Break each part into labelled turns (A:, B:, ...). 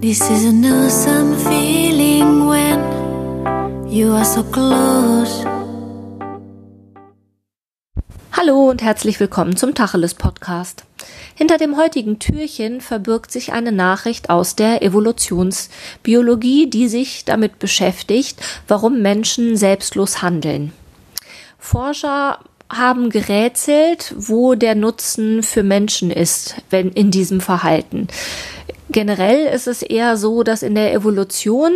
A: This is an awesome feeling when you are so close.
B: Hallo und herzlich willkommen zum Tacheles Podcast. Hinter dem heutigen Türchen verbirgt sich eine Nachricht aus der Evolutionsbiologie, die sich damit beschäftigt, warum Menschen selbstlos handeln. Forscher haben gerätselt, wo der Nutzen für Menschen ist, wenn in diesem Verhalten. Generell ist es eher so, dass in der Evolution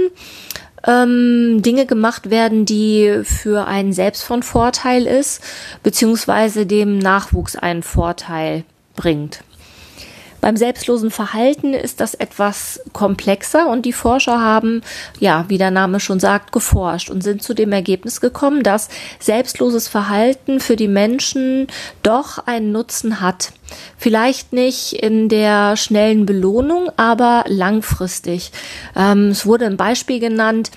B: ähm, Dinge gemacht werden, die für einen selbst von Vorteil ist, beziehungsweise dem Nachwuchs einen Vorteil bringt. Beim selbstlosen Verhalten ist das etwas komplexer und die Forscher haben, ja, wie der Name schon sagt, geforscht und sind zu dem Ergebnis gekommen, dass selbstloses Verhalten für die Menschen doch einen Nutzen hat. Vielleicht nicht in der schnellen Belohnung, aber langfristig. Ähm, es wurde ein Beispiel genannt,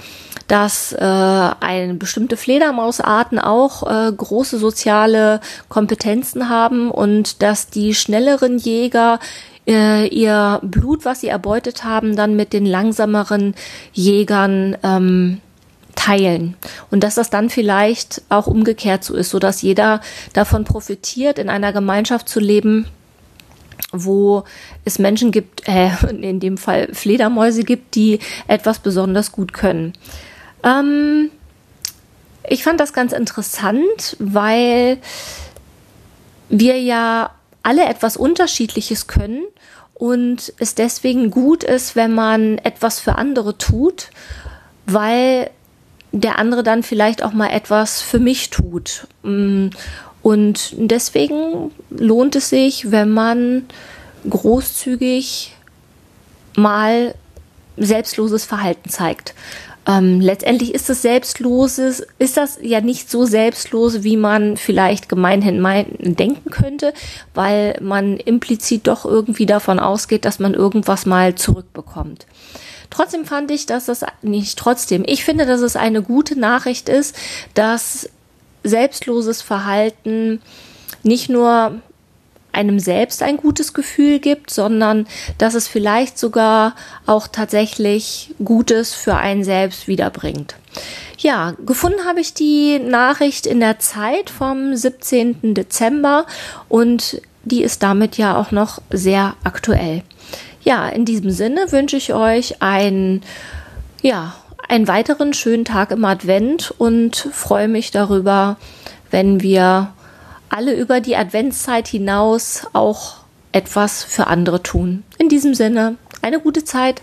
B: dass äh, eine bestimmte Fledermausarten auch äh, große soziale Kompetenzen haben und dass die schnelleren Jäger äh, ihr Blut, was sie erbeutet haben, dann mit den langsameren Jägern ähm, teilen und dass das dann vielleicht auch umgekehrt so ist, so dass jeder davon profitiert, in einer Gemeinschaft zu leben, wo es Menschen gibt, äh, in dem Fall Fledermäuse gibt, die etwas besonders gut können. Ähm, ich fand das ganz interessant, weil wir ja alle etwas Unterschiedliches können und es deswegen gut ist, wenn man etwas für andere tut, weil der andere dann vielleicht auch mal etwas für mich tut. Mm, und deswegen lohnt es sich, wenn man großzügig mal selbstloses Verhalten zeigt. Ähm, letztendlich ist das Selbstloses, ist das ja nicht so selbstlos, wie man vielleicht gemeinhin meinen, denken könnte, weil man implizit doch irgendwie davon ausgeht, dass man irgendwas mal zurückbekommt. Trotzdem fand ich, dass das nicht trotzdem. Ich finde, dass es eine gute Nachricht ist, dass selbstloses Verhalten nicht nur einem selbst ein gutes Gefühl gibt, sondern dass es vielleicht sogar auch tatsächlich Gutes für einen selbst wiederbringt. Ja, gefunden habe ich die Nachricht in der Zeit vom 17. Dezember und die ist damit ja auch noch sehr aktuell. Ja, in diesem Sinne wünsche ich euch einen, ja, einen weiteren schönen Tag im Advent und freue mich darüber, wenn wir alle über die Adventszeit hinaus auch etwas für andere tun. In diesem Sinne, eine gute Zeit.